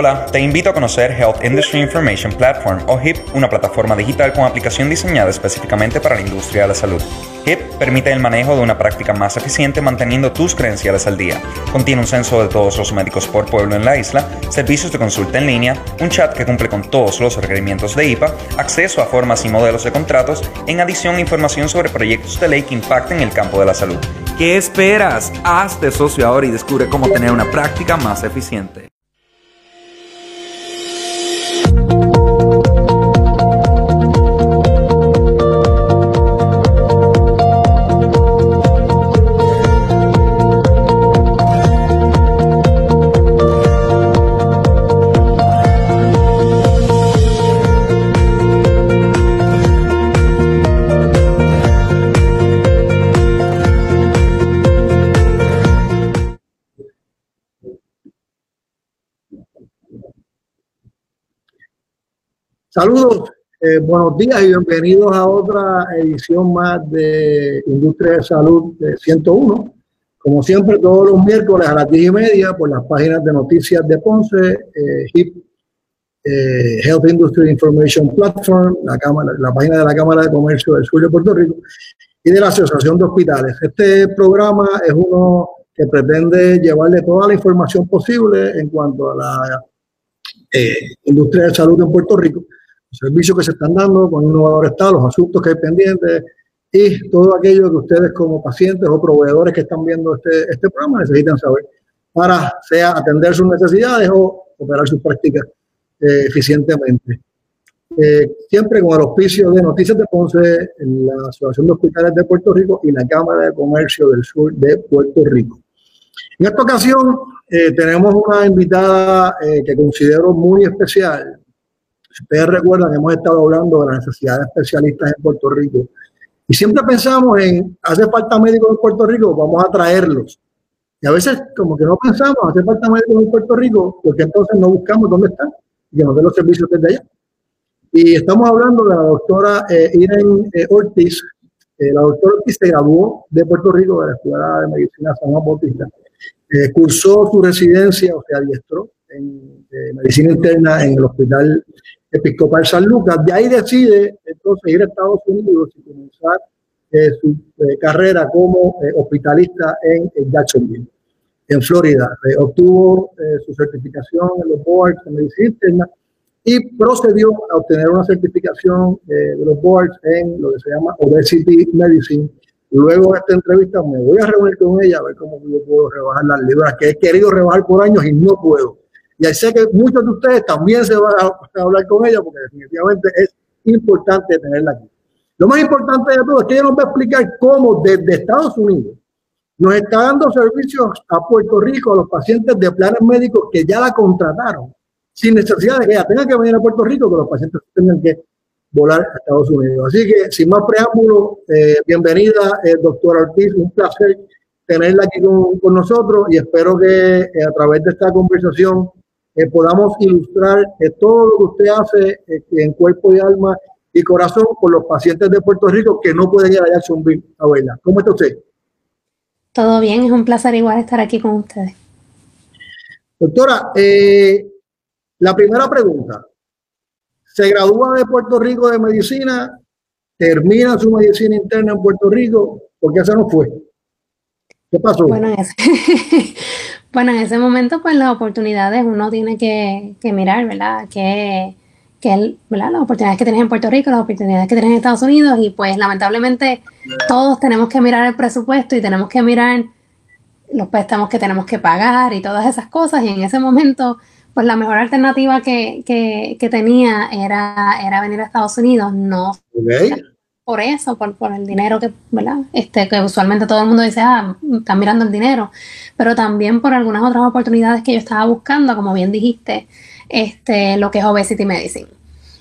Hola, te invito a conocer Health Industry Information Platform o HIP, una plataforma digital con aplicación diseñada específicamente para la industria de la salud. HIP permite el manejo de una práctica más eficiente manteniendo tus credenciales al día. Contiene un censo de todos los médicos por pueblo en la isla, servicios de consulta en línea, un chat que cumple con todos los requerimientos de IPA, acceso a formas y modelos de contratos, en adición información sobre proyectos de ley que impacten el campo de la salud. ¿Qué esperas? Hazte socio ahora y descubre cómo tener una práctica más eficiente. Saludos, eh, buenos días y bienvenidos a otra edición más de Industria de Salud de 101. Como siempre, todos los miércoles a las 10 y media por las páginas de noticias de Ponce, eh, eh, Health Industry Information Platform, la, cámara, la página de la Cámara de Comercio del Sur de Puerto Rico y de la Asociación de Hospitales. Este programa es uno que pretende llevarle toda la información posible en cuanto a la industria de salud en Puerto Rico servicios que se están dando, un innovador estado, los asuntos que hay pendientes y todo aquello que ustedes como pacientes o proveedores que están viendo este, este programa necesitan saber para sea atender sus necesidades o operar sus prácticas eh, eficientemente. Eh, siempre con el auspicio de Noticias de Ponce, la Asociación de Hospitales de Puerto Rico y la Cámara de Comercio del Sur de Puerto Rico. En esta ocasión eh, tenemos una invitada que considero muy especial, ustedes recuerdan, hemos estado hablando de la necesidad de especialistas en Puerto Rico. Y siempre pensamos en, hace falta médicos en Puerto Rico, vamos a traerlos. Y a veces como que no pensamos, hace falta médicos en Puerto Rico, porque entonces no buscamos dónde están y que nos den los servicios desde allá. Y estamos hablando de la doctora eh, Irene eh, Ortiz. Eh, la doctora Ortiz se graduó de Puerto Rico, de la Escuela de Medicina San Juan Bautista. cursó su residencia, o sea, adiestró en medicina interna en el Hospital Episcopal San Lucas. De ahí decide entonces ir a Estados Unidos y comenzar eh, su eh, carrera como eh, hospitalista en, Jacksonville, en Florida. obtuvo su certificación en los boards de medicina interna y procedió a obtener una certificación de los boards en lo que se llama Obesity Medicine. Luego de esta entrevista me voy a reunir con ella a ver cómo yo puedo rebajar las libras que he querido rebajar por años y no puedo. Y sé que muchos de ustedes también se van a, hablar con ella porque definitivamente es importante tenerla aquí. Lo más importante de todo es que ella nos va a explicar cómo desde Estados Unidos nos está dando servicios a Puerto Rico a los pacientes de planes médicos que ya la contrataron, sin necesidad de que ella tenga que venir a Puerto Rico, que los pacientes tengan que volar a Estados Unidos. Así que, sin más preámbulo, eh, bienvenida, eh, doctora Ortiz, un placer tenerla aquí con, nosotros y espero que eh, a través de esta conversación podamos ilustrar todo lo que usted hace eh, en cuerpo y alma y corazón con los pacientes de Puerto Rico que no pueden ir a Jacksonville a verla. ¿Cómo está usted? Todo bien, es un placer igual estar aquí con ustedes. Doctora, eh, la primera pregunta. Se gradúa de Puerto Rico de medicina, termina su medicina interna en Puerto Rico, ¿por qué se nos fue? ¿Qué pasó? Bueno, Bueno, en ese momento, pues las oportunidades uno tiene que, mirar, ¿verdad? Que, que ¿verdad? las oportunidades que tienes en Puerto Rico, las oportunidades que tienes en Estados Unidos, y pues lamentablemente todos tenemos que mirar el presupuesto y tenemos que mirar los préstamos que tenemos que pagar y todas esas cosas, y en ese momento, pues la mejor alternativa que, que, que tenía era, era venir a Estados Unidos, no por eso, por, el dinero que, ¿verdad? Este, que usualmente todo el mundo dice, ah, están mirando el dinero, pero también por algunas otras oportunidades que yo estaba buscando, como bien dijiste, este, lo que es obesity medicine.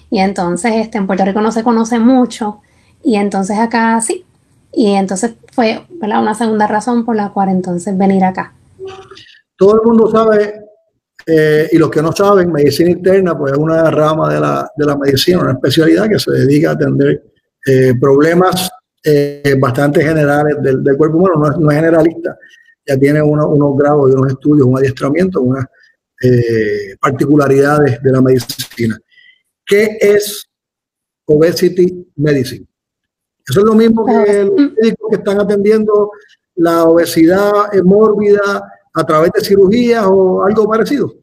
Y entonces, este, en Puerto Rico no se conoce mucho, y entonces acá sí. Y entonces fue, ¿verdad? Una segunda razón por la cual entonces venir acá. Todo el mundo sabe eh, y los que no saben, medicina interna, pues es una rama de la, de la medicina, una especialidad que se dedica a atender eh, problemas eh, bastante generales del, cuerpo humano, no es, generalista, ya tiene unos grados y unos estudios, un adiestramiento, una eh, particularidades de la medicina. ¿Qué es obesity medicine? Eso es lo mismo que los médicos que están atendiendo la obesidad mórbida a través de cirugía o algo parecido.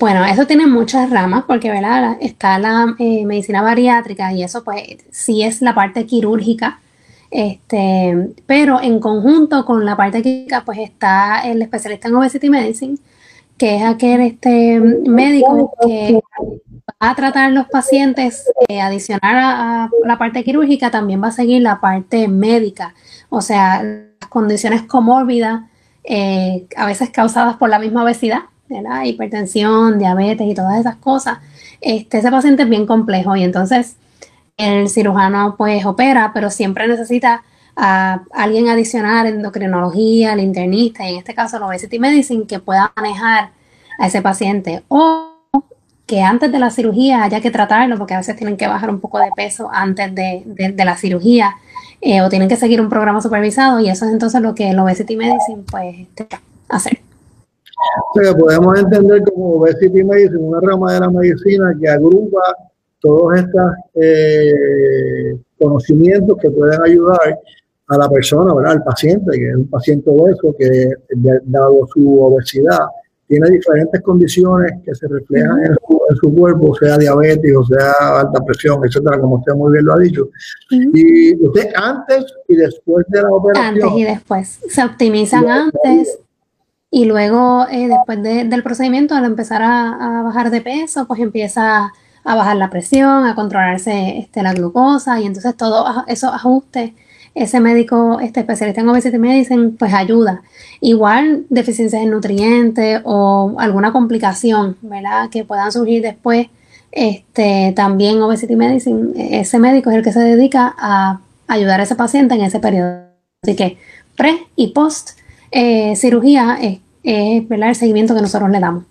Bueno, eso tiene muchas ramas porque ¿verdad? está la eh, medicina bariátrica y eso pues sí es la parte quirúrgica, este, pero en conjunto con la parte quirúrgica pues está el especialista en obesity medicine, que es aquel este, médico que va a tratar los pacientes, eh, adicional a, la parte quirúrgica, también va a seguir la parte médica, o sea, las condiciones comórbidas, eh, a veces causadas por la misma obesidad, ¿verdad? hipertensión, diabetes y todas esas cosas. Este, ese paciente es bien complejo y entonces el cirujano pues opera, pero siempre necesita a alguien adicional en endocrinología, el internista y en este caso la obesity medicine que pueda manejar a ese paciente o que antes de la cirugía haya que tratarlo porque a veces tienen que bajar un poco de peso antes de, la cirugía eh, o tienen que seguir un programa supervisado y eso es entonces lo que el obesity medicine pues hacer. O sea, podemos entender como obesity medicine una rama de la medicina que agrupa todos estos eh, conocimientos que pueden ayudar a la persona, ¿verdad? al paciente, que es un paciente obeso que, dado su obesidad, tiene diferentes condiciones que se reflejan en su, cuerpo, sea diabetes o sea alta presión, etcétera, como usted muy bien lo ha dicho. Y usted antes y después de la operación. Antes y después. Se optimizan antes y luego eh, después del procedimiento, al empezar a, bajar de peso, pues empieza a bajar la presión, a controlarse este, la glucosa y entonces todos esos ajustes, ese médico este especialista en obesidad me dicen, pues ayuda. Igual deficiencias en nutrientes o alguna complicación, ¿verdad? Que puedan surgir después, este, también obesity medicine, ese médico es el que se dedica a ayudar a ese paciente en ese periodo. Así que pre y post eh, cirugía es, el seguimiento que nosotros le damos.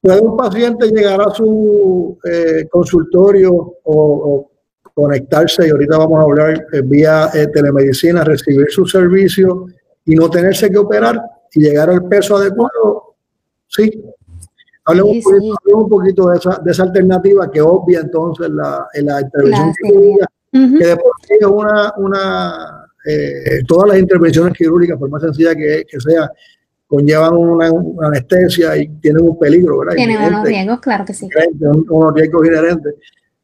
¿Puede un paciente llegar a su eh, consultorio o, conectarse, y ahorita vamos a hablar eh, vía eh, telemedicina, recibir su servicio y no tenerse que operar y llegar al peso adecuado? Sí. Hablemos, un, poquito, de esa, de esa alternativa que obvia entonces la, la intervención quirúrgica, que después es una, una todas las intervenciones quirúrgicas, por más sencilla que, que sea, conllevan una, anestesia y tienen un peligro, ¿verdad? Tienen unos riesgos, claro que sí. Unos riesgos inherentes.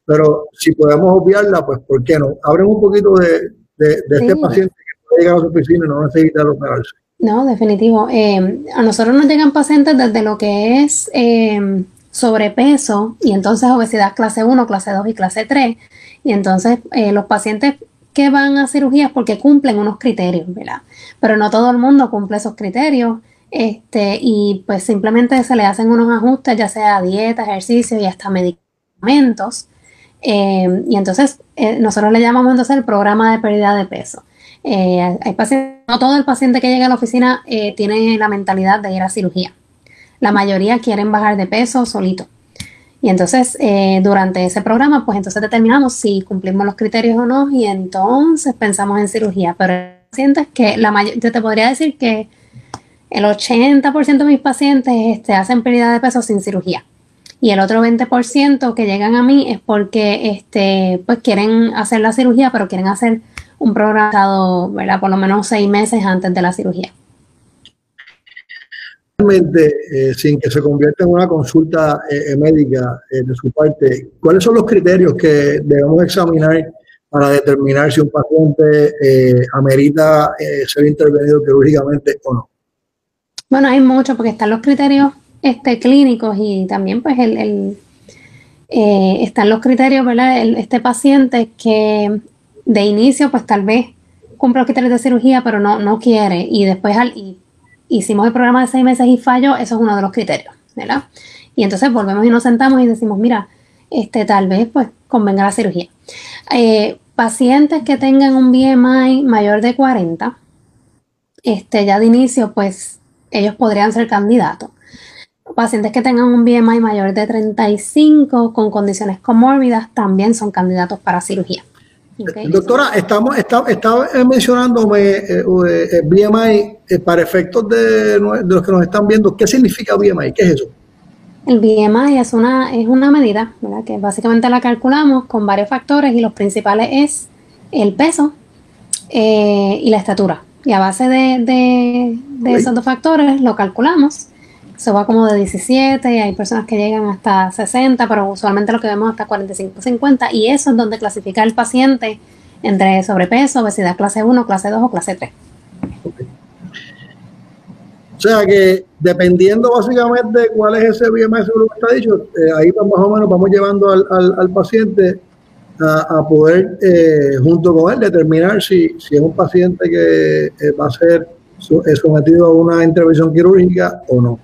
Pero si podemos obviarla, pues ¿por qué no? Abren un poquito de, de, este paciente que puede llegar a su oficina y no necesita operarse. No, definitivo. Eh, a nosotros nos llegan pacientes desde lo que es eh, sobrepeso y entonces obesidad clase 1, clase 2 y clase 3. Y entonces eh, los pacientes que van a cirugías porque cumplen unos criterios, ¿verdad? Pero no todo el mundo cumple esos criterios. Este, y pues simplemente se le hacen unos ajustes, ya sea dieta, ejercicio y hasta medicamentos. Eh, y entonces eh, nosotros le llamamos entonces el programa de pérdida de peso. Eh, hay no todo el paciente que llega a la oficina tiene la mentalidad de ir a cirugía. La mayoría quieren bajar de peso solito. Y entonces, durante ese programa, pues entonces determinamos si cumplimos los criterios o no, y entonces pensamos en cirugía. Pero pacientes que la mayoría, yo te podría decir que el 80% de mis pacientes este, hacen pérdida de peso sin cirugía. Y el otro 20% que llegan a mí es porque este, pues quieren hacer la cirugía, pero quieren hacer un programa ¿verdad? por lo menos seis meses antes de la cirugía. Realmente, eh, sin que se convierta en una consulta eh, médica eh, de su parte, ¿cuáles son los criterios que debemos examinar para determinar si un paciente amerita ser intervenido quirúrgicamente o no? Bueno, hay mucho porque están los criterios este, clínicos y también pues el, eh, están los criterios, ¿verdad? este paciente que de inicio pues tal vez cumple los criterios de cirugía pero no, no quiere y después al, hicimos el programa de seis meses y falló, eso es uno de los criterios, ¿verdad? Y entonces volvemos y nos sentamos y decimos, mira, este tal vez pues convenga la cirugía. Eh, pacientes que tengan un BMI mayor de 40, este, ya de inicio pues ellos podrían ser candidatos. Pacientes que tengan un BMI mayor de 35 con condiciones comórbidas también son candidatos para cirugía. Doctora, estamos estaba, estaba mencionándome eh, eh BMI eh, para efectos de, los que nos están viendo. ¿Qué significa BMI? ¿Qué es eso? El BMI es una, es una medida que básicamente la calculamos con varios factores y los principales es el peso eh, y la estatura. Y a base de, esos dos factores lo calculamos. Se va como de 17, y hay personas que llegan hasta 60, pero usualmente lo que vemos hasta 45, 50, y eso es donde clasifica el paciente entre sobrepeso, obesidad clase 1, clase 2 o clase 3. O sea que dependiendo básicamente cuál es ese BMI, según lo que está dicho, eh, ahí más o menos vamos llevando al, paciente a, poder, eh, junto con él, determinar si, si es un paciente que eh, va a ser sometido a una intervención quirúrgica o no.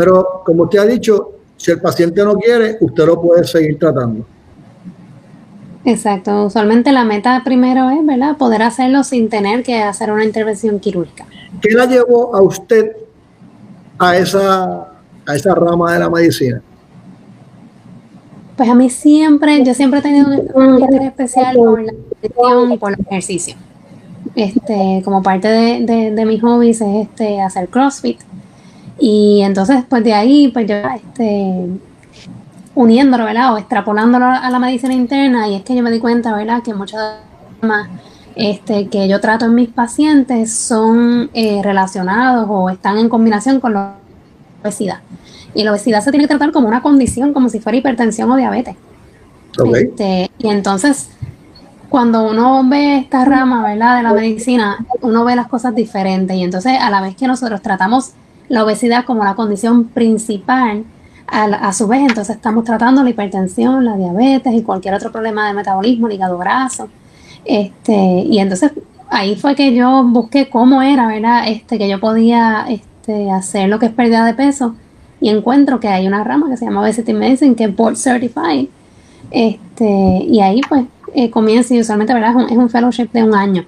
Pero como usted ha dicho, si el paciente no quiere, usted lo puede seguir tratando. Exacto. Usualmente la meta primero es, ¿verdad?, poder hacerlo sin tener que hacer una intervención quirúrgica. ¿Qué la llevó a usted a esa, a esa rama de la medicina? Pues a mí siempre, yo siempre he tenido un, interés especial por la nutrición y por el ejercicio. Este, como parte de, de, mis hobbies es este hacer CrossFit. Y entonces, pues de ahí, pues yo este, uniéndolo, ¿verdad? O extrapolándolo a la medicina interna, y es que yo me di cuenta, ¿verdad? Que muchos más este, que yo trato en mis pacientes son eh, relacionados o están en combinación con la obesidad. Y la obesidad se tiene que tratar como una condición, como si fuera hipertensión o diabetes. Este, y entonces, cuando uno ve esta rama ¿verdad? de la medicina, uno ve las cosas diferentes. Y entonces, a la vez que nosotros tratamos la obesidad como la condición principal, a, a, su vez, entonces estamos tratando la hipertensión, la diabetes y cualquier otro problema de metabolismo, el hígado graso. Este, y entonces ahí fue que yo busqué cómo era, ¿verdad? Este, que yo podía este, hacer lo que es pérdida de peso y encuentro que hay una rama que se llama Obesity Medicine que es Board Certified. Este, y ahí pues eh, comienza y usualmente, ¿verdad? Es un, fellowship de un año.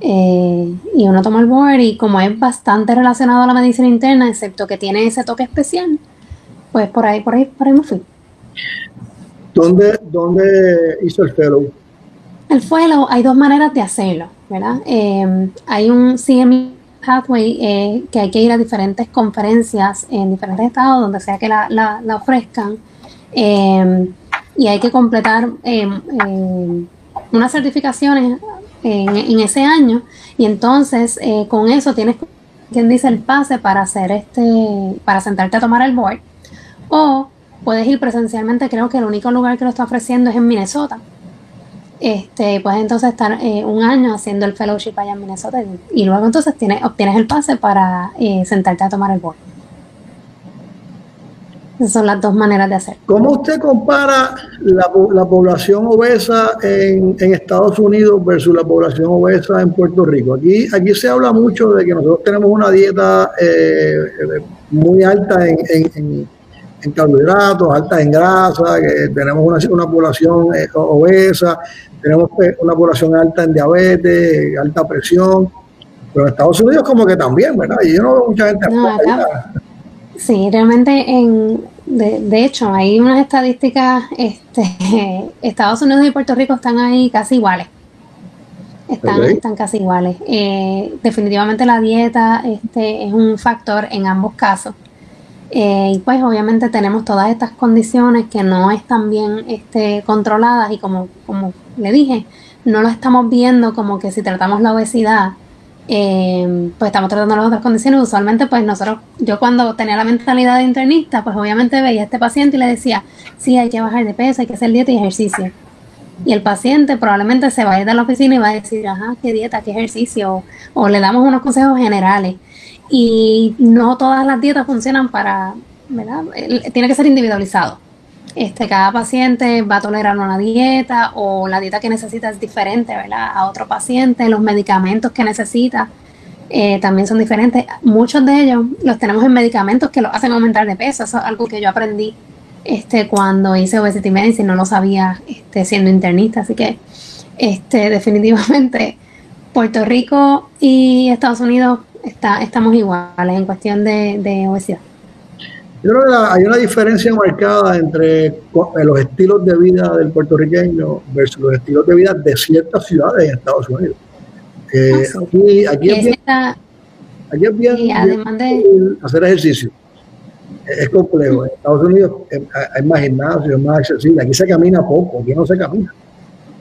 Eh, y uno toma el board y como es bastante relacionado a la medicina interna, excepto que tiene ese toque especial, pues por ahí, por ahí, por ahí me fui. ¿Dónde, dónde hizo el fellow? El fuelo, hay dos maneras de hacerlo, ¿verdad? Em, hay un CME Pathway eh, que hay que ir a diferentes conferencias en diferentes estados, donde sea que la, la, ofrezcan, em, y hay que completar em, unas certificaciones en, ese año, y entonces eh, con eso tienes quien dice el pase para hacer este, para sentarte a tomar el board, o puedes ir presencialmente, creo que el único lugar que lo está ofreciendo es en Minnesota. Este, puedes entonces estar eh, un año haciendo el fellowship allá en Minnesota y, luego entonces tienes, obtienes el pase para eh, sentarte a tomar el board. Esas son las dos maneras de hacer. ¿Cómo usted compara la, población obesa en, Estados Unidos versus la población obesa en Puerto Rico? Aquí, aquí se habla mucho de que nosotros tenemos una dieta eh, muy alta en, carbohidratos, alta en grasa, que tenemos una, una población obesa, tenemos pues, una población alta en diabetes, alta presión, pero en Estados Unidos como que también, ¿verdad? Y yo no veo mucha gente. No, sí, realmente, en, de, hecho, hay unas estadísticas, este, Estados Unidos y Puerto Rico están ahí casi iguales. Están, están casi iguales. Eh, definitivamente la dieta este, es un factor en ambos casos. Eh, y pues obviamente tenemos todas estas condiciones que no están bien este, controladas y como, como le dije, no lo estamos viendo como que si tratamos la obesidad, eh, pues estamos tratando las otras condiciones. Usualmente pues nosotros, yo cuando tenía la mentalidad de internista, pues obviamente veía a este paciente y le decía, sí, hay que bajar de peso, hay que hacer dieta y ejercicio. Y el paciente probablemente se va a ir de la oficina y va a decir, ajá, qué dieta, qué ejercicio, o le damos unos consejos generales y no todas las dietas funcionan para, ¿verdad? Tiene que ser individualizado. Este, cada paciente va a tolerar una dieta o la dieta que necesita es diferente, ¿verdad? A otro paciente, los medicamentos que necesita eh, también son diferentes. Muchos de ellos los tenemos en medicamentos que lo hacen aumentar de peso. Eso es algo que yo aprendí este, cuando hice obesity medicine, no lo sabía este, siendo internista. Así que este, definitivamente Puerto Rico y Estados Unidos está, estamos iguales en cuestión de, obesidad. Yo creo que hay una diferencia marcada entre los estilos de vida del puertorriqueño versus los estilos de vida de ciertas ciudades en Estados Unidos. Eh, ah, aquí, aquí, es bien, aquí es bien, hacer ejercicio. Es complejo. En Estados Unidos hay más gimnasio, es más accesible. Aquí se camina poco, aquí no se camina.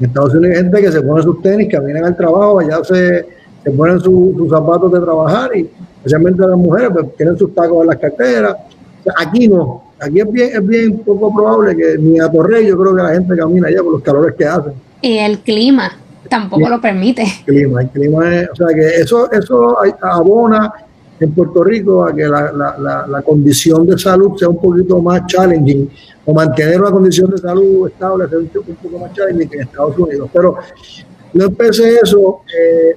En Estados Unidos hay gente que se pone sus tenis, caminan al trabajo, allá se, se ponen sus zapatos de trabajar y especialmente las mujeres pues, tienen sus tacos en las carteras aquí no. Aquí es bien, es bien poco probable que ni a Torrey yo creo que la gente camina allá por los calores que hacen. Y el clima tampoco lo permite. El clima, el clima es, o sea que eso, eso abona en Puerto Rico a que la, la, la, condición de salud sea un poquito más challenging o mantener una condición de salud estable sea un, poco más challenging que en Estados Unidos. Pero no empecé eso. Eh,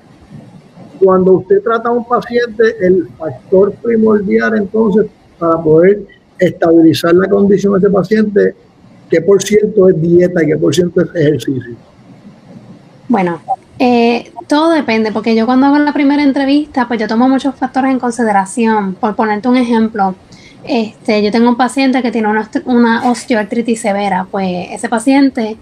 cuando usted trata a un paciente, el factor primordial entonces para poder estabilizar la condición de ese paciente, qué por ciento es dieta y qué por ciento es ejercicio. Bueno, eh, todo depende, porque yo cuando hago la primera entrevista, pues yo tomo muchos factores en consideración. Por ponerte un ejemplo, este, yo tengo un paciente que tiene una, una osteoartritis severa, pues ese paciente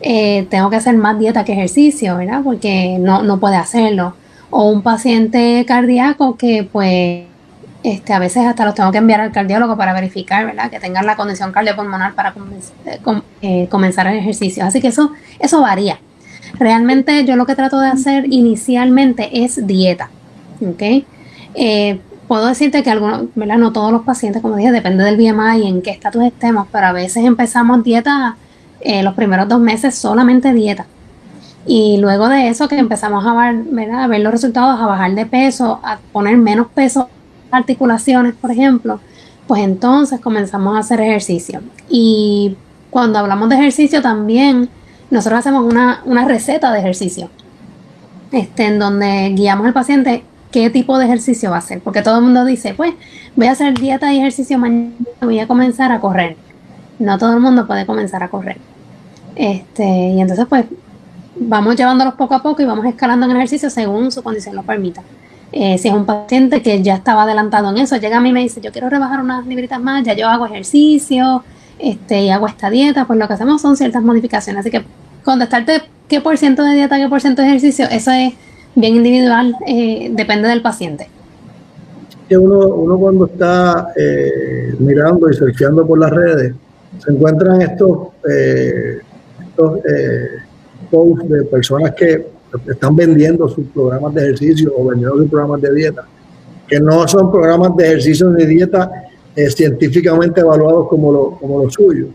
eh, tengo que hacer más dieta que ejercicio, ¿verdad? Porque no, no puede hacerlo. O un paciente cardíaco que pues este, a veces hasta los tengo que enviar al cardiólogo para verificar, ¿verdad? Que tengan la condición cardiopulmonar para eh, eh, comenzar el ejercicio. Así que eso, eso varía. Realmente yo lo que trato de hacer inicialmente es dieta, ¿ok? Eh, puedo decirte que algunos, ¿verdad? No todos los pacientes, como dije, depende del BMI y en qué estatus estemos, pero a veces empezamos dieta los primeros dos meses solamente dieta. Y luego de eso que empezamos a ver, a ver los resultados, a bajar de peso, a poner menos peso articulaciones, por ejemplo, pues entonces comenzamos a hacer ejercicio. Y cuando hablamos de ejercicio también, nosotros hacemos una, receta de ejercicio, este, en donde guiamos al paciente qué tipo de ejercicio va a hacer, porque todo el mundo dice, pues voy a hacer dieta y ejercicio mañana, voy a comenzar a correr. No todo el mundo puede comenzar a correr. Este, y entonces pues vamos llevándolos poco a poco y vamos escalando en el ejercicio según su condición lo permita. Eh, si es un paciente que ya estaba adelantado en eso, llega a mí y me dice, yo quiero rebajar unas libritas más, ya yo hago ejercicio este, y hago esta dieta, pues lo que hacemos son ciertas modificaciones. Así que contestarte qué por ciento de dieta, qué por ciento de ejercicio, eso es bien individual, eh, depende del paciente. Uno, uno cuando está eh, mirando y surfeando por las redes, se encuentran estos, estos posts de personas que están vendiendo sus programas de ejercicio o vendiendo sus programas de dieta, que no son programas de ejercicio ni dieta eh, científicamente evaluados como lo, como lo suyo.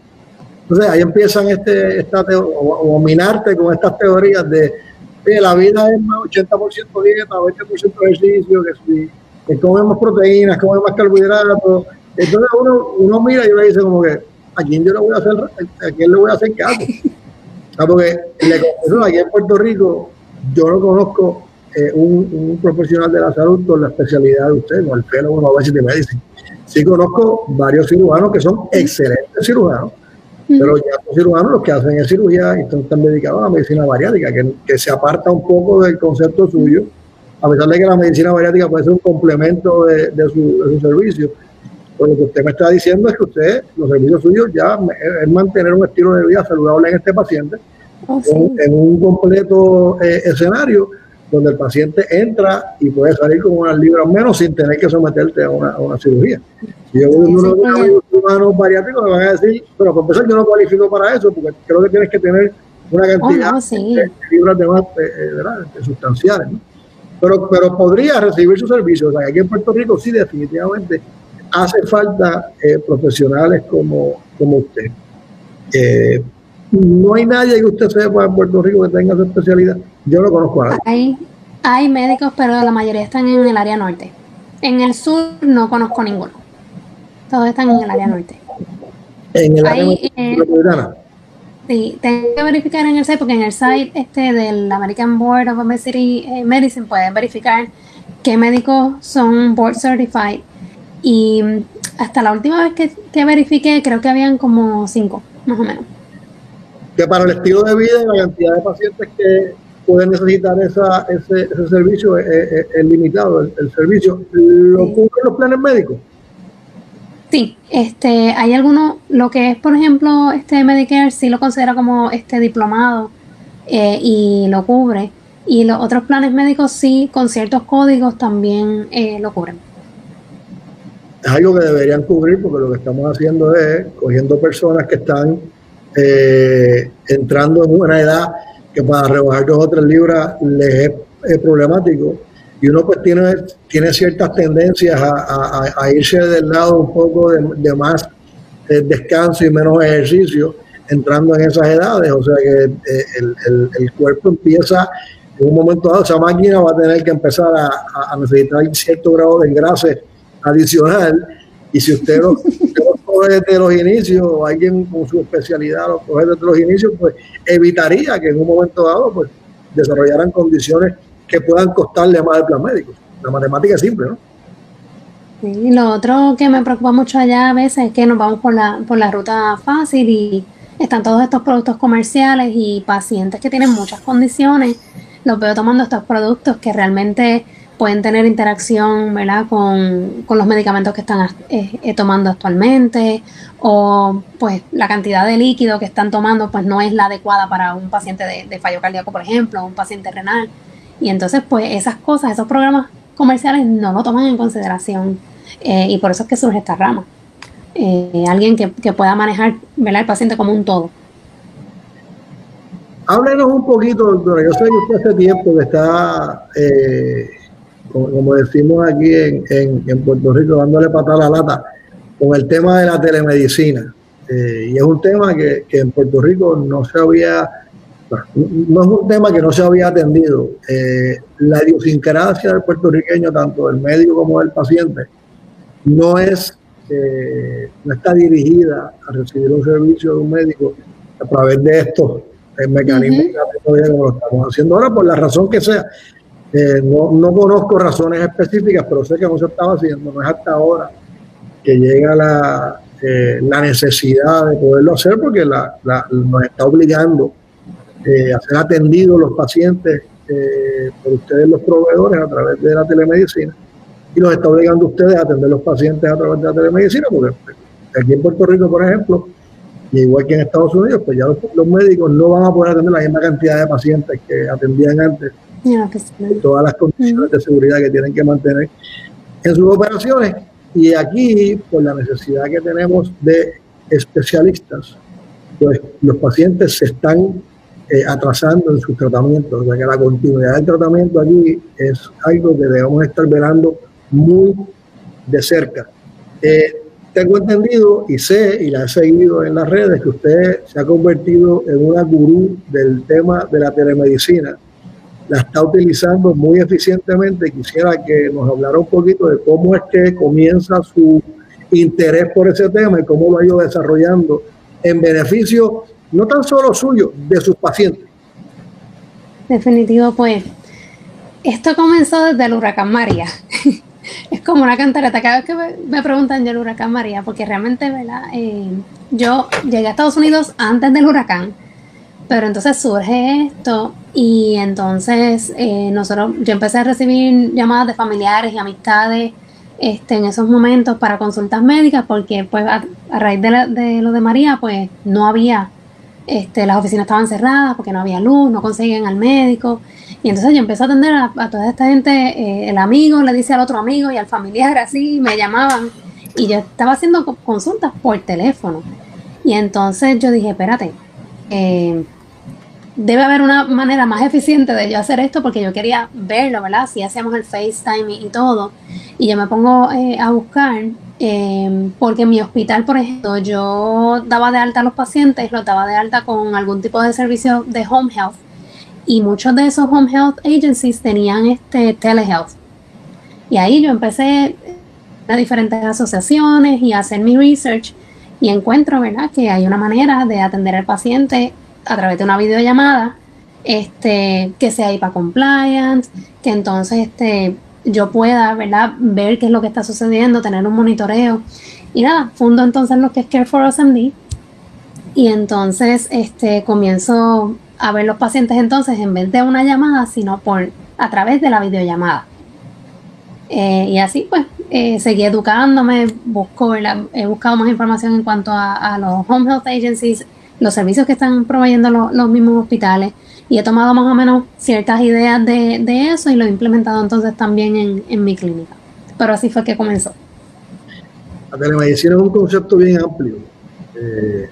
Entonces ahí empiezan este, esta o, minarte con estas teorías de la vida es más 80% dieta, 20% ejercicio, que si que comemos proteínas, comemos carbohidratos. Entonces uno, uno mira y uno dice como que, ¿a quién yo le voy a hacer, a quién le voy a hacer caso? Porque aquí en Puerto Rico yo no conozco eh, un, profesional de la salud con la especialidad de usted, con el pelo o a de medicina. Sí conozco varios cirujanos que son excelentes cirujanos, pero ya son cirujanos los que hacen es cirugía y están dedicados a la medicina bariátrica, que, se aparta un poco del concepto suyo, a pesar de que la medicina bariátrica puede ser un complemento de, su, servicio. Pero lo que usted me está diciendo es que usted, los servicios suyos ya es mantener un estilo de vida saludable en este paciente, Oh, en, un completo eh, escenario donde el paciente entra y puede salir con unas libras menos sin tener que someterte a una, cirugía. Si yo voy a unos humanos bariátricos, me van a decir, pero por empezar yo no cualifico para eso, porque creo que tienes que tener una cantidad oh, de, libras de más eh, eh, sustanciales. Pero, pero podría recibir su servicio. O sea, aquí en Puerto Rico sí definitivamente hace falta profesionales como, como usted. No hay nadie que usted sepa en Puerto Rico que tenga esa especialidad. Yo no conozco a nadie. Hay, hay médicos, pero la mayoría están en el área norte. En el sur no conozco ninguno. Todos están en el área norte. En el área eh, Sí, tengo que verificar en el site, porque en el site este del American Board of eh, Medicine pueden verificar qué médicos son board certified. Y hasta la última vez que, que verifiqué, creo que habían como cinco, más o menos que para el estilo de vida y la cantidad de pacientes que pueden necesitar esa, ese, ese servicio es, limitado, el, servicio. ¿Lo cubren los planes médicos? Sí, este, hay algunos, lo que es, por ejemplo, este Medicare sí lo considera como este diplomado eh, y lo cubre. Y los otros planes médicos sí, con ciertos códigos también eh, lo cubren. Es algo que deberían cubrir porque lo que estamos haciendo es cogiendo personas que están eh, entrando en una edad que para rebajar dos o tres libras les es, problemático. Y uno pues tiene, tiene ciertas tendencias a, irse del lado un poco de, más descanso y menos ejercicio entrando en esas edades, o sea que eh, el, cuerpo empieza en un momento dado, esa máquina va a tener que empezar a, necesitar cierto grado de engrase adicional. Y si usted lo, desde los inicios alguien con su especialidad lo coge desde los inicios, pues evitaría que en un momento dado pues desarrollaran condiciones que puedan costarle más al plan médico. La matemática es simple, ¿no? Sí, lo otro que me preocupa mucho allá a veces es que nos vamos por la, por la ruta fácil y están todos estos productos comerciales y pacientes que tienen muchas condiciones, los veo tomando estos productos que realmente pueden tener interacción ¿verdad? Con, los medicamentos que están eh, eh, tomando actualmente o pues la cantidad de líquido que están tomando pues no es la adecuada para un paciente de, fallo cardíaco por ejemplo o un paciente renal y entonces pues esas cosas esos programas comerciales no lo toman en consideración eh, y por eso es que surge esta rama alguien que, pueda manejar ¿verdad? el paciente como un todo. Háblenos un poquito, doctora. Yo sé que usted hace tiempo que está, como, decimos aquí en, Puerto Rico, dándole patada a la lata con el tema de la telemedicina. Eh, y es un tema que, en Puerto Rico no se había, no, es un tema que no se había atendido. la idiosincrasia del puertorriqueño, tanto del médico como del paciente, no es no está dirigida a recibir un servicio de un médico a través de estos eh, mecanismos como lo estamos haciendo ahora, por la razón que sea. Eh, no, no, conozco razones específicas, pero sé que no se estaba haciendo, no es hasta ahora que llega la, eh, la necesidad de poderlo hacer porque la, nos está obligando a ser atendidos los pacientes por ustedes los proveedores a través de la telemedicina y los está obligando a ustedes a atender los pacientes a través de la telemedicina, porque aquí en Puerto Rico, por ejemplo, y igual que en Estados Unidos, pues ya los, médicos no van a poder atender la misma cantidad de pacientes que atendían antes, todas las condiciones de seguridad que tienen que mantener en sus operaciones. Y aquí, por la necesidad que tenemos de especialistas, pues los pacientes se están eh, atrasando en sus tratamientos. O sea que la continuidad del tratamiento aquí es algo que debemos estar velando muy de cerca. Eh, tengo entendido y sé y la he seguido en las redes que usted se ha convertido en una gurú del tema de la telemedicina. La está utilizando muy eficientemente. Quisiera que nos hablara un poquito de cómo es que comienza su interés por ese tema y cómo lo ha ido desarrollando en beneficio no tan solo suyo, de sus pacientes. Definitivo, pues esto comenzó desde el huracán María. es como una cantareta. Cada vez que me, preguntan del huracán María, porque realmente, ¿verdad? Eh, yo llegué a Estados Unidos antes del huracán, pero entonces surge esto y entonces eh, nosotros, yo empecé a recibir llamadas de familiares y amistades este, en esos momentos para consultas médicas, porque pues a, raíz de, de, lo de María, pues no había, este, las oficinas estaban cerradas porque no había luz, no conseguían al médico. Y entonces yo empecé a atender a, toda esta gente, eh, el amigo le dice al otro amigo y al familiar así, me llamaban. Y yo estaba haciendo consultas por teléfono. Y entonces yo dije, espérate, eh, debe haber una manera más eficiente de yo hacer esto porque yo quería verlo, ¿verdad? Si hacíamos el FaceTime y, todo. Y yo me pongo eh, a buscar, porque en mi hospital, por ejemplo, yo daba de alta a los pacientes, los daba de alta con algún tipo de servicio de home health y muchos de esos home health agencies tenían este telehealth. Y ahí yo empecé a diferentes asociaciones y a hacer mi research y encuentro, ¿verdad?, que hay una manera de atender al paciente a través de una videollamada, este, que sea IPA compliance, que entonces este, yo pueda, ¿verdad?, ver qué es lo que está sucediendo, tener un monitoreo. Y nada, fundo entonces lo que es Care for Us MD y entonces este, comienzo a ver los pacientes entonces en vez de una llamada, sino por a través de la videollamada. Eh, y así pues eh, seguí educándome, busco, he buscado más información en cuanto a, los home health agencies, los servicios que están proveyendo los mismos hospitales y he tomado más o menos ciertas ideas de, eso y lo he implementado entonces también en, mi clínica. Pero así fue que comenzó. La telemedicina es un concepto bien amplio, eh,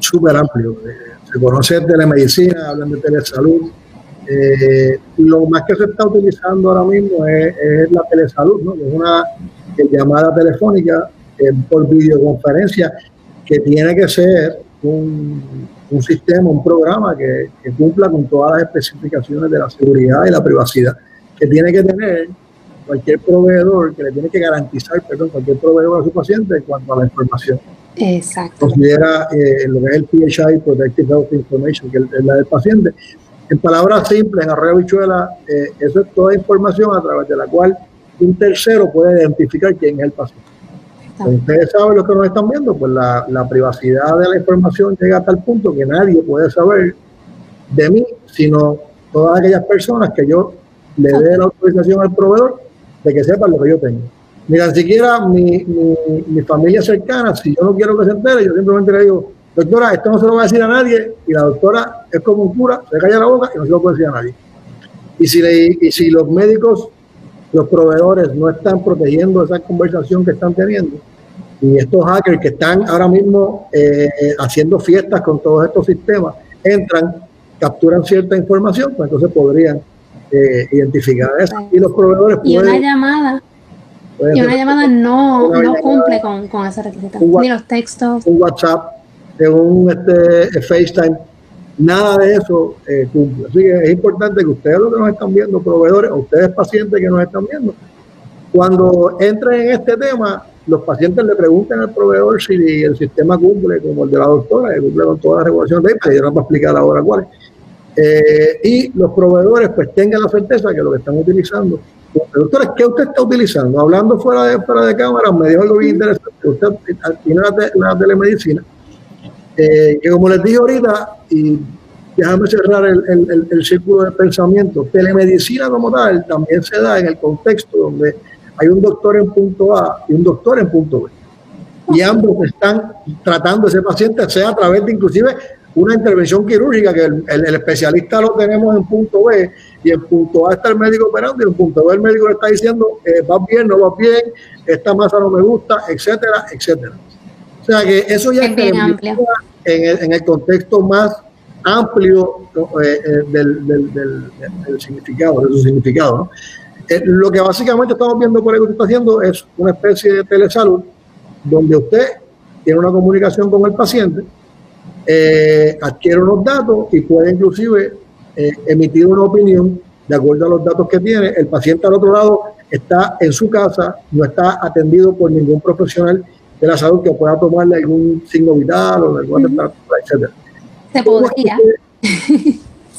súper amplio. Eh, se conoce telemedicina, hablan de telesalud. Eh, lo más que se está utilizando ahora mismo es, la telesalud, ¿no? es una llamada telefónica por videoconferencia que tiene que ser un, un sistema, un programa que, cumpla con todas las especificaciones de la seguridad y la privacidad que tiene que tener cualquier proveedor, que le tiene que garantizar, perdón, cualquier proveedor a su paciente en cuanto a la información. Exacto. Considera eh, lo que es el PHI, Protective Health Information, que es la del paciente. En palabras simples, en arroyo bichuela, eh, eso es toda información a través de la cual un tercero puede identificar quién es el paciente. Ustedes saben lo que nos están viendo, pues la, la, privacidad de la información llega hasta el punto que nadie puede saber de mí, sino todas aquellas personas que yo le dé la autorización al proveedor de que sepan lo que yo tengo. Ni siquiera mi, mi, mi, familia cercana, si yo no quiero que se entere, yo simplemente le digo, doctora, esto no se lo va a decir a nadie, y la doctora es como un cura, se calla la boca y no se lo puede decir a nadie. Y si, le, y si los médicos los proveedores no están protegiendo esa conversación que están teniendo. Y estos hackers que están ahora mismo eh, haciendo fiestas con todos estos sistemas, entran, capturan cierta información, pues entonces podrían eh, identificar eso. Y los proveedores Y una llamada. Y una llamada no, no cumple con, con ese requisito. Ni los textos. Un WhatsApp, un este, FaceTime Nada de eso eh, cumple. Así que es importante que ustedes los que nos están viendo, proveedores, o ustedes pacientes que nos están viendo, cuando entren en este tema, los pacientes le pregunten al proveedor si el sistema cumple como el de la doctora, que cumple con todas las regulaciones de ella, y yo no a explicar ahora cuáles. Eh, y los proveedores pues tengan la certeza que lo que están utilizando. Doctores, ¿qué usted está utilizando? Hablando fuera de, fuera de cámara, me dijo algo bien interesante. Usted tiene la telemedicina eh, que como les dije ahorita, y déjame cerrar el, el, círculo de pensamiento, telemedicina como tal también se da en el contexto donde hay un doctor en punto A y un doctor en punto B. Y ambos están tratando ese paciente, sea a través de inclusive una intervención quirúrgica, que el, especialista lo tenemos en punto B y en punto A está el médico operando y en punto B el médico le está diciendo, eh, va bien, no va bien, esta masa no me gusta, etcétera, etcétera. O sea que eso ya es en, el, contexto más amplio eh, eh, del, significado, de su significado. Eh, lo que básicamente estamos viendo por ahí que usted está haciendo es una especie de telesalud donde usted tiene una comunicación con el paciente, adquiere unos datos y puede inclusive emitir una opinión de acuerdo a los datos que tiene. El paciente al otro lado está en su casa, no está atendido por ningún profesional de la salud que pueda tomarle algún signo vital o alguna temperatura, etcétera. Se podría.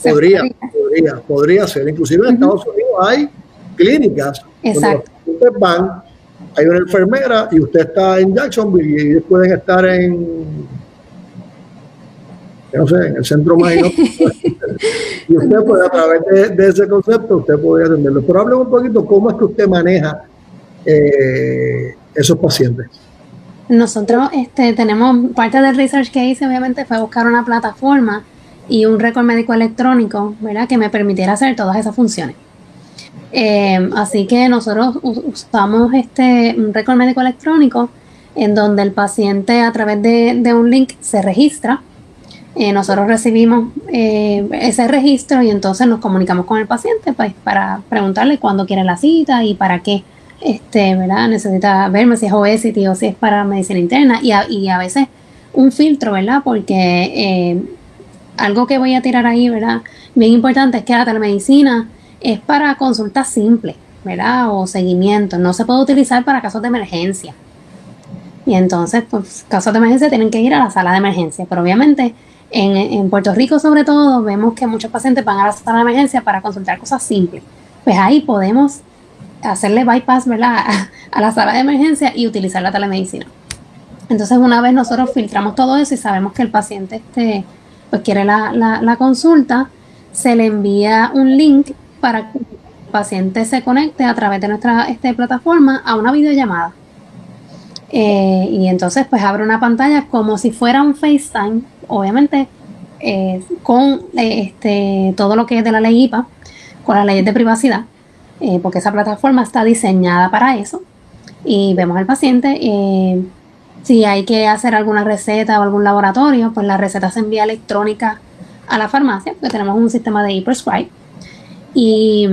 podría, podría, podría ser. Inclusive en Estados Unidos hay clínicas Exacto. donde ustedes van, hay una enfermera y usted está en Jacksonville y ellos pueden estar en no sé, en el centro médico. y usted puede, a través de, ese concepto, usted podría atenderlo. Pero hable un poquito cómo es que usted maneja eh, esos pacientes. Nosotros este, tenemos, parte del research que hice obviamente fue buscar una plataforma y un récord médico electrónico, ¿verdad? Que me permitiera hacer todas esas funciones. Eh, así que nosotros usamos este un récord médico electrónico en donde el paciente a través de, un link se registra. Eh, nosotros recibimos eh, ese registro y entonces nos comunicamos con el paciente pues, para preguntarle cuándo quiere la cita y para qué este, ¿verdad? Necesita verme si es obesity o si es para medicina interna y a, y a veces un filtro, ¿verdad? Porque eh, algo que voy a tirar ahí, ¿verdad? Bien importante es que la telemedicina es para consultas simples, ¿verdad? O seguimiento, no se puede utilizar para casos de emergencia. Y entonces, pues, casos de emergencia tienen que ir a la sala de emergencia, pero obviamente en, en Puerto Rico sobre todo vemos que muchos pacientes van a la sala de emergencia para consultar cosas simples. Pues ahí podemos hacerle bypass ¿verdad? A, la sala de emergencia y utilizar la telemedicina. Entonces, una vez nosotros filtramos todo eso y sabemos que el paciente este, pues quiere la, consulta, se le envía un link para, paciente se conecte a través de nuestra este, plataforma a una videollamada. Eh, y entonces pues abre una pantalla como si fuera un FaceTime, obviamente eh, con este, todo lo que es de la ley IPA, con las leyes de privacidad, porque esa plataforma está diseñada para eso. Y vemos al paciente, si hay que hacer alguna receta o algún laboratorio, pues la receta se envía electrónica a la farmacia, porque tenemos un sistema de e-prescribe. Y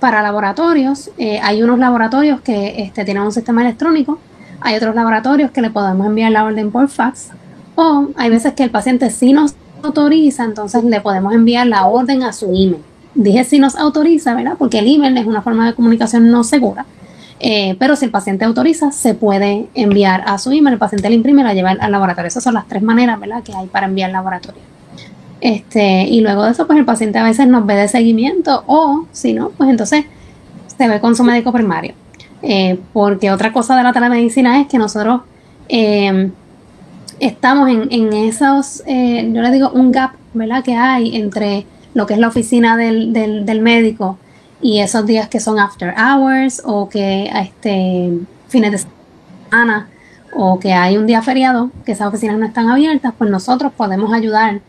para laboratorios, eh, hay unos laboratorios que este, tienen un sistema electrónico, hay otros laboratorios que le podemos enviar la orden por fax, o hay veces que el paciente sí nos autoriza, entonces le podemos enviar la orden a su email. Dije si nos autoriza, ¿verdad? Porque el email es una forma de comunicación no segura. Eh, pero si el paciente autoriza, se puede enviar a su email, el paciente le imprime y la lleva al laboratorio. Esas son las tres maneras ¿verdad? que hay para enviar al laboratorio. Este, y luego de eso, pues el paciente a veces nos ve de seguimiento o si no, pues entonces se ve con su médico primario. Eh, porque otra cosa de la telemedicina es que nosotros eh, estamos en, en esos, eh, yo le digo, un gap, ¿verdad? Que hay entre lo que es la oficina del, del, médico y esos días que son after hours o que este fines de semana o que hay un día feriado que esas oficinas no están abiertas, pues nosotros podemos ayudar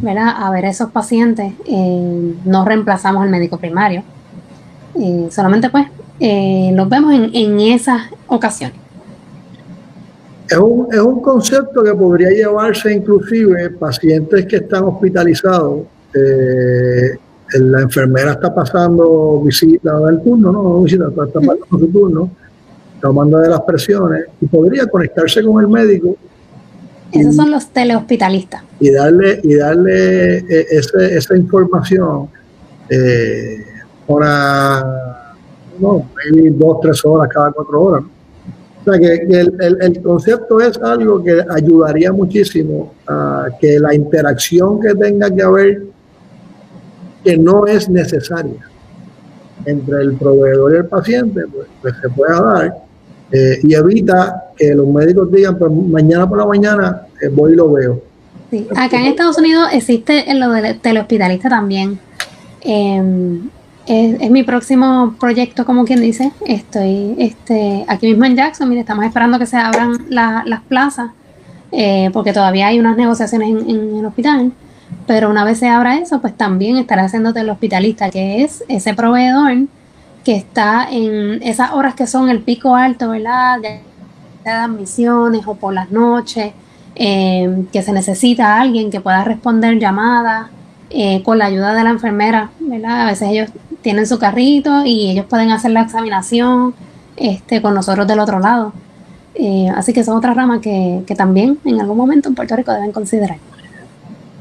¿verdad? a ver esos pacientes. Eh, no reemplazamos al médico primario. Eh, solamente pues eh, los vemos en, en esas ocasiones. Es un, es un concepto que podría llevarse inclusive pacientes que están hospitalizados. La enfermera está pasando visita del turno, no, visita, está pasando su turno, tomando de las presiones y podría conectarse con el médico esos son los telehospitalistas. Y darle, y darle eh, esa información eh, para, no, dos, tres horas cada cuatro horas. O sea que, el, el, concepto es algo que ayudaría muchísimo a que la interacción que tenga que haber, que no es necesaria entre el proveedor y el paciente, pues, pues se pueda dar eh, y evita que los médicos digan, pues mañana por la mañana eh, voy y lo veo. Sí. Acá en Estados Unidos existe lo del telehospitalista también. Em, es, mi próximo proyecto, como quien dice. Estoy este, aquí mismo en Jackson, mire, estamos esperando que se abran las plazas, eh, porque todavía hay unas negociaciones en, el hospital. Pero una vez se abra eso, pues también estará haciendo telehospitalista, que es ese proveedor que está en esas horas que son el pico alto, ¿verdad? De, admisiones o por las noches, eh, que se necesita alguien que pueda responder llamadas eh, con la ayuda de la enfermera, ¿verdad? A veces ellos tienen su carrito y ellos pueden hacer la examinación este, con nosotros del otro lado. Eh, así que son otras ramas que, que, también en algún momento en Puerto Rico deben considerar.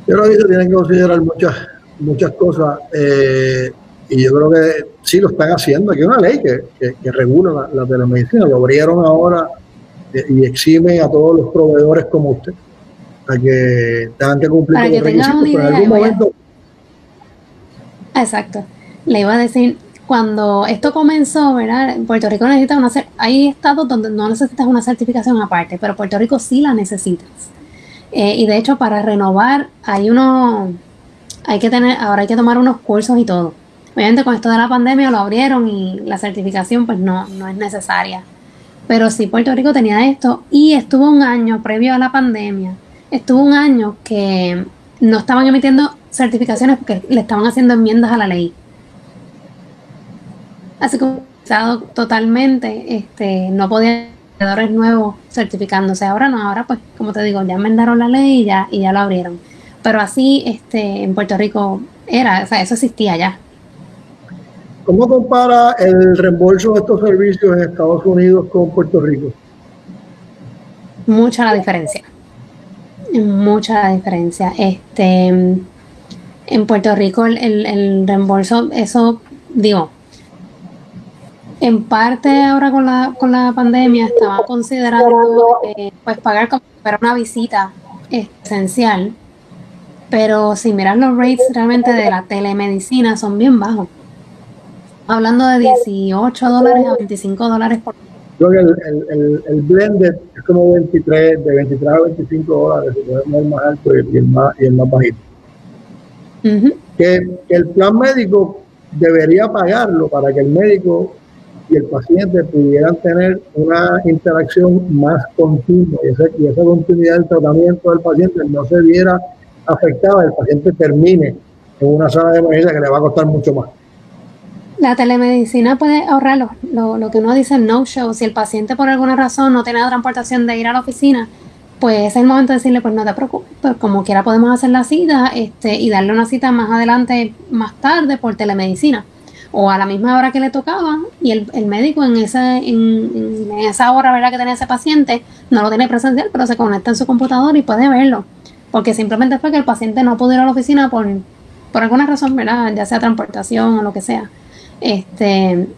Yo creo que se tienen que considerar muchas, muchas cosas. Eh, y yo creo que sí lo están haciendo. Aquí hay una ley que, que, regula la, telemedicina. Lo abrieron ahora eh, y exime a todos los proveedores como usted a que tengan que cumplir con los requisitos. Pero en algún momento. Exacto. Le iba a decir, cuando esto comenzó, ¿verdad? Puerto Rico necesita una. Hay estados donde no necesitas una certificación aparte, pero Puerto Rico sí la necesitas. Eh, y de hecho, para renovar, hay uno. Hay que tener. Ahora hay que tomar unos cursos y todo. Obviamente con esto de la pandemia lo abrieron y la certificación pues no, no es necesaria. Pero sí Puerto Rico tenía esto y estuvo un año previo a la pandemia, estuvo un año que no estaban emitiendo certificaciones porque le estaban haciendo enmiendas a la ley. Así que totalmente, este, no podían nuevos certificándose. Ahora no, ahora pues como te digo, ya enmendaron la ley y ya, y ya lo abrieron. Pero así este, en Puerto Rico era, o sea, eso existía ya. ¿Cómo compara el reembolso de estos servicios en Estados Unidos con Puerto Rico? Mucha la diferencia. Mucha la diferencia. Este, en Puerto Rico el, reembolso, eso digo, en parte ahora con la, con la pandemia estaba considerando eh, pues pagar como para una visita esencial, pero si miras los rates realmente de la telemedicina son bien bajos hablando de 18 dólares a 25 dólares por Creo que el, el, el, blended es como 23, de 23 a 25 dólares, el más alto y el más, y el más bajito. que, el plan médico debería pagarlo para que el médico y el paciente pudieran tener una interacción más continua y esa, y esa continuidad del tratamiento del paciente no se viera afectada, el paciente termine en una sala de emergencia que le va a costar mucho más. La telemedicina puede ahorrar lo, lo, que uno dice no show. Si el paciente por alguna razón no tiene la transportación de ir a la oficina, pues es el momento de decirle, pues no te preocupes, pues como quiera podemos hacer la cita este, y darle una cita más adelante, más tarde por telemedicina o a la misma hora que le tocaba y el, el médico en, esa en, esa hora ¿verdad? que tenía ese paciente no lo tiene presencial, pero se conecta en su computador y puede verlo, porque simplemente fue que el paciente no pudo ir a la oficina por, por alguna razón, ¿verdad? ya sea transportación o lo que sea. Este,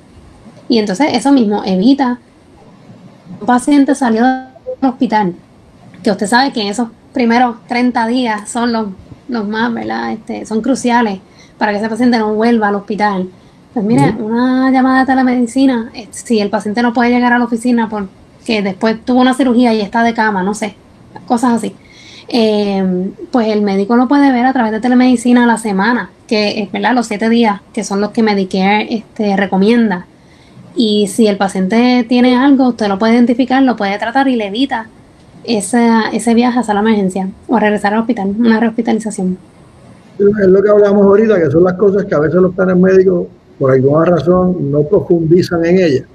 y entonces eso mismo evita un paciente salió del hospital, que usted sabe que esos primeros 30 días son los, los más, ¿verdad? Este, son cruciales para que ese paciente no vuelva al hospital. Pues mire, una llamada de telemedicina, eh, si el paciente no puede llegar a la oficina porque después tuvo una cirugía y está de cama, no sé, cosas así. Eh, pues el médico lo puede ver a través de telemedicina a la semana, que es verdad, los siete días, que son los que Medicare este, recomienda. Y si el paciente tiene algo, usted lo puede identificar, lo puede tratar y le evita ese, ese viaje a la emergencia o a regresar al hospital, una rehospitalización. Es lo que hablamos ahorita, que son las cosas que a veces los planes médicos por alguna razón no profundizan en ella.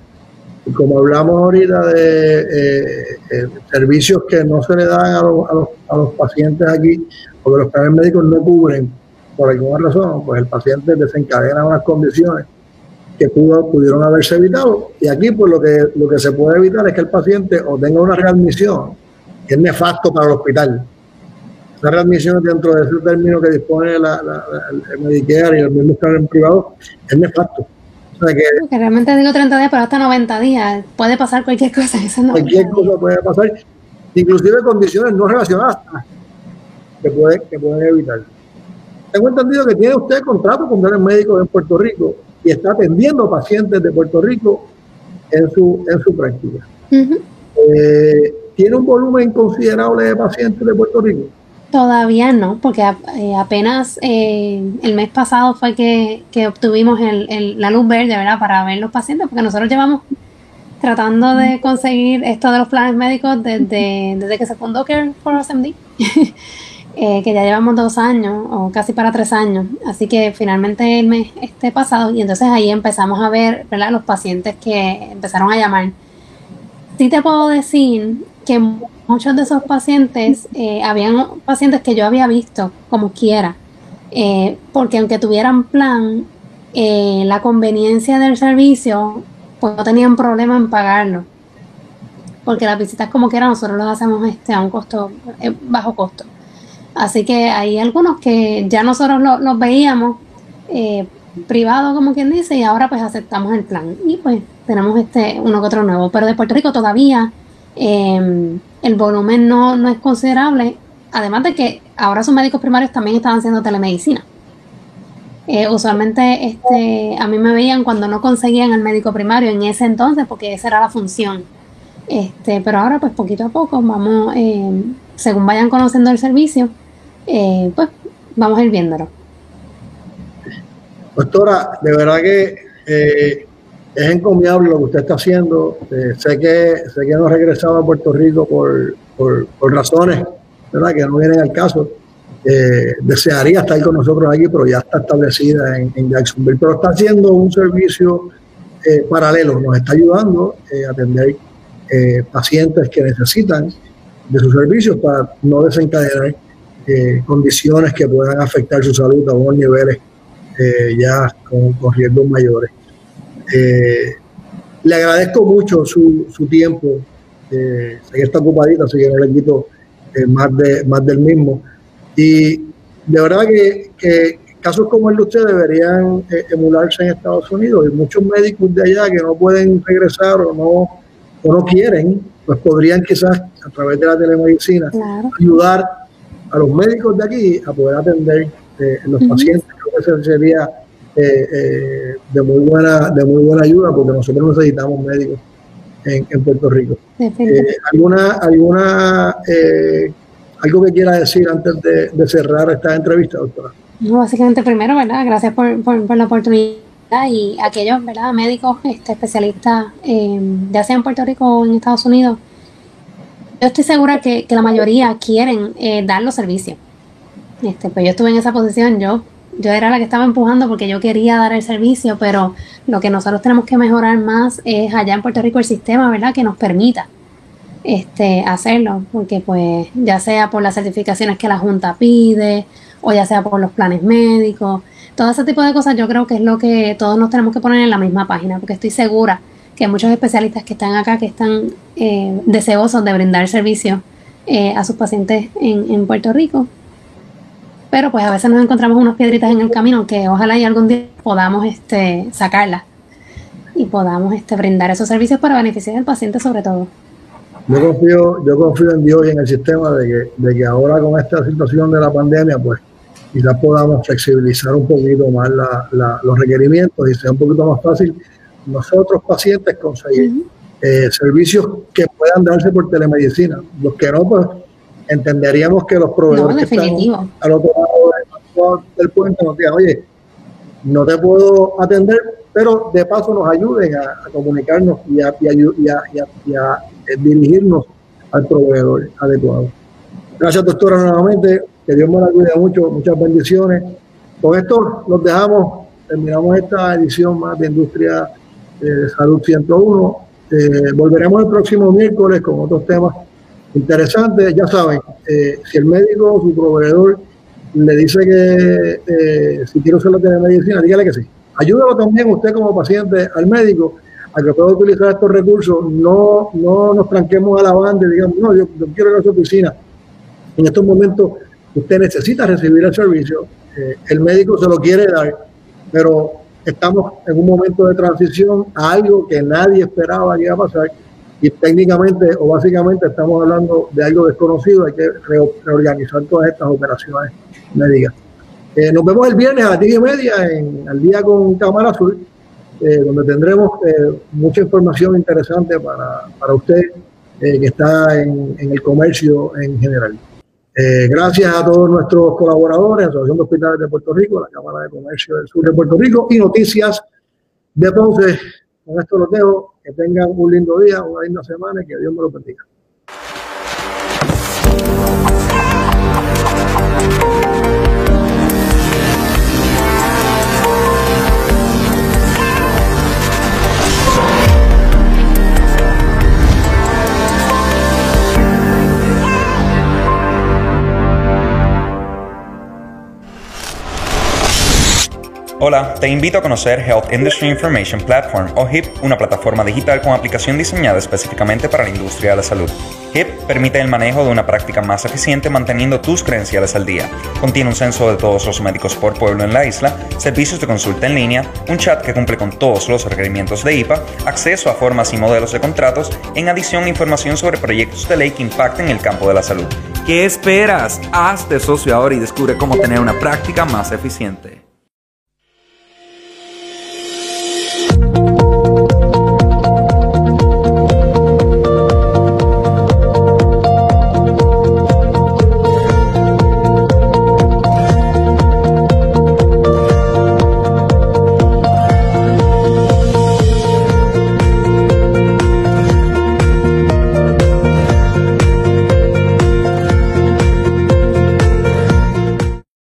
Y como hablamos ahorita de eh, eh, servicios que no se le dan a, los, a, los, pacientes aquí, porque los planes médicos no cubren por alguna razón, pues el paciente desencadena unas condiciones que pudo, pudieron haberse evitado. Y aquí, pues lo que, lo que se puede evitar es que el paciente o tenga una readmisión, que es nefasto para el hospital, la readmisión dentro de ese término que dispone la, el Medicare y el mismo plan privado es nefasto. O sea que, realmente digo 30 días, pero hasta 90 días. Puede pasar cualquier cosa. cualquier cosa puede pasar, inclusive condiciones no relacionadas que, puede, que pueden evitar. Tengo entendido que tiene usted contrato con planes médicos en Puerto Rico y está atendiendo pacientes de Puerto Rico en su, en su práctica. Eh, ¿Tiene un volumen considerable de pacientes de Puerto Rico? Todavía no, porque eh, apenas eh, el mes pasado fue que, obtuvimos el, la luz verde, ¿verdad? Para ver los pacientes, porque nosotros llevamos tratando de conseguir esto de los planes médicos desde, desde que se fundó Care for SMD, eh, que ya llevamos dos años o casi para tres años. Así que finalmente el mes este pasado, y entonces ahí empezamos a ver, ¿verdad? Los pacientes que empezaron a llamar. Sí te puedo decir que muchos de esos pacientes, eh, habían pacientes que yo había visto como quiera, eh, porque aunque tuvieran plan, eh, la conveniencia del servicio, pues no tenían problema en pagarlo. Porque las visitas como quiera nosotros las hacemos este, a un costo, bajo costo. Así que hay algunos que ya nosotros los veíamos privado, como quien dice, y ahora pues aceptamos el plan. Y pues tenemos este uno que otro nuevo. Pero de Puerto Rico todavía eh, el volumen no, no es considerable, además de que ahora sus médicos primarios también estaban haciendo telemedicina. Eh, usualmente este, a mí me veían cuando no conseguían el médico primario en ese entonces, porque esa era la función. Este, pero ahora, pues poquito a poco, vamos, eh, según vayan conociendo el servicio, eh, pues vamos a ir viéndolo. Doctora, de verdad que es encomiable lo que usted está haciendo. Eh, sé que sé que no ha regresado a Puerto Rico por, por, razones ¿verdad? que no vienen al caso. Eh, desearía estar con nosotros aquí, pero ya está establecida en, Jacksonville. Pero está haciendo un servicio eh, paralelo, nos está ayudando a atender pacientes que necesitan de sus servicios para no desencadenar condiciones que puedan afectar su salud a unos niveles ya con riesgos mayores. Eh, le agradezco mucho su, su tiempo. Eh, está ocupadito, así que no le quito eh, más, de, más del mismo. Y de verdad que, que casos como el de usted deberían eh, emularse en Estados Unidos. Y muchos médicos de allá que no pueden regresar o no, o no quieren, pues podrían quizás a través de la telemedicina ayudar a los médicos de aquí a poder atender los pacientes. Creo que sería eh, eh, de muy buena de muy buena ayuda porque nosotros necesitamos médicos en, Puerto Rico. Eh, ¿Alguna alguna algo que quiera decir antes de, cerrar esta entrevista, doctora? No, básicamente primero, ¿verdad? Gracias por, la oportunidad y aquellos ¿verdad? médicos este, especialistas, eh, ya sea en Puerto Rico o en Estados Unidos, yo estoy segura que, la mayoría quieren eh, dar los servicios. Este, pues yo estuve en esa posición, yo, yo era la que estaba empujando porque yo quería dar el servicio, pero lo que nosotros tenemos que mejorar más es allá en Puerto Rico el sistema, ¿verdad? Que nos permita este, hacerlo, porque pues ya sea por las certificaciones que la Junta pide o ya sea por los planes médicos, todo ese tipo de cosas yo creo que es lo que todos nos tenemos que poner en la misma página, porque estoy segura que muchos especialistas que están acá, que están eh, deseosos de brindar servicio eh, a sus pacientes en, Puerto Rico. Pero pues a veces nos encontramos unas piedritas en el camino que ojalá y algún día podamos este, sacarlas y podamos este, brindar esos servicios para beneficiar al paciente sobre todo. Yo confío, yo confío en Dios y en el sistema de que, de que ahora con esta situación de la pandemia, pues quizás podamos flexibilizar un poquito más los requerimientos y sea un poquito más fácil nosotros pacientes conseguir eh, servicios que puedan darse por telemedicina. Los que no, pues entenderíamos que los proveedores que están al otro lado del puente nos digan, oye, no te puedo atender, pero de paso nos ayuden a, comunicarnos y a, y a, eh, dirigirnos al proveedor adecuado. Gracias, doctora, nuevamente. Que Dios me la cuide mucho. Muchas bendiciones. Con esto los dejamos. Terminamos esta edición más de Industria de Salud 101. Eh, volveremos el próximo miércoles con otros temas interesantes. Ya saben, eh, si el médico o su proveedor le dice que eh, si quiere usar la telemedicina, dígale que sí. Ayúdalo también usted como paciente al médico a que pueda utilizar estos recursos. No, no nos tranquemos a la banda y digamos, no, yo, quiero ir a su oficina. En estos momentos usted necesita recibir el servicio, el médico se lo quiere dar, pero estamos en un momento de transición a algo que nadie esperaba que iba a pasar y técnicamente o básicamente estamos hablando de algo desconocido, hay que reorganizar todas estas operaciones médicas. Eh, nos vemos el viernes a las 10 y media en Al Día con Cámara Azul, eh, donde tendremos eh, mucha información interesante para, para usted que está en el comercio en general. Eh, gracias a todos nuestros colaboradores, Asociación de Hospitales de Puerto Rico, la Cámara de Comercio del Sur de Puerto Rico y Noticias de Ponce. Con esto los dejo. Que tengan un lindo día, una linda semana y que Dios me lo bendiga. Hola, te invito a conocer Health Industry Information Platform o HIP, una plataforma digital con aplicación diseñada específicamente para la industria de la salud. HIP permite el manejo de una práctica más eficiente manteniendo tus credenciales al día. Contiene un censo de todos los médicos por pueblo en la isla, servicios de consulta en línea, un chat que cumple con todos los requerimientos de IPA, acceso a formas y modelos de contratos, en adición información sobre proyectos de ley que impacten el campo de la salud. ¿Qué esperas? Hazte socio ahora y descubre cómo tener una práctica más eficiente.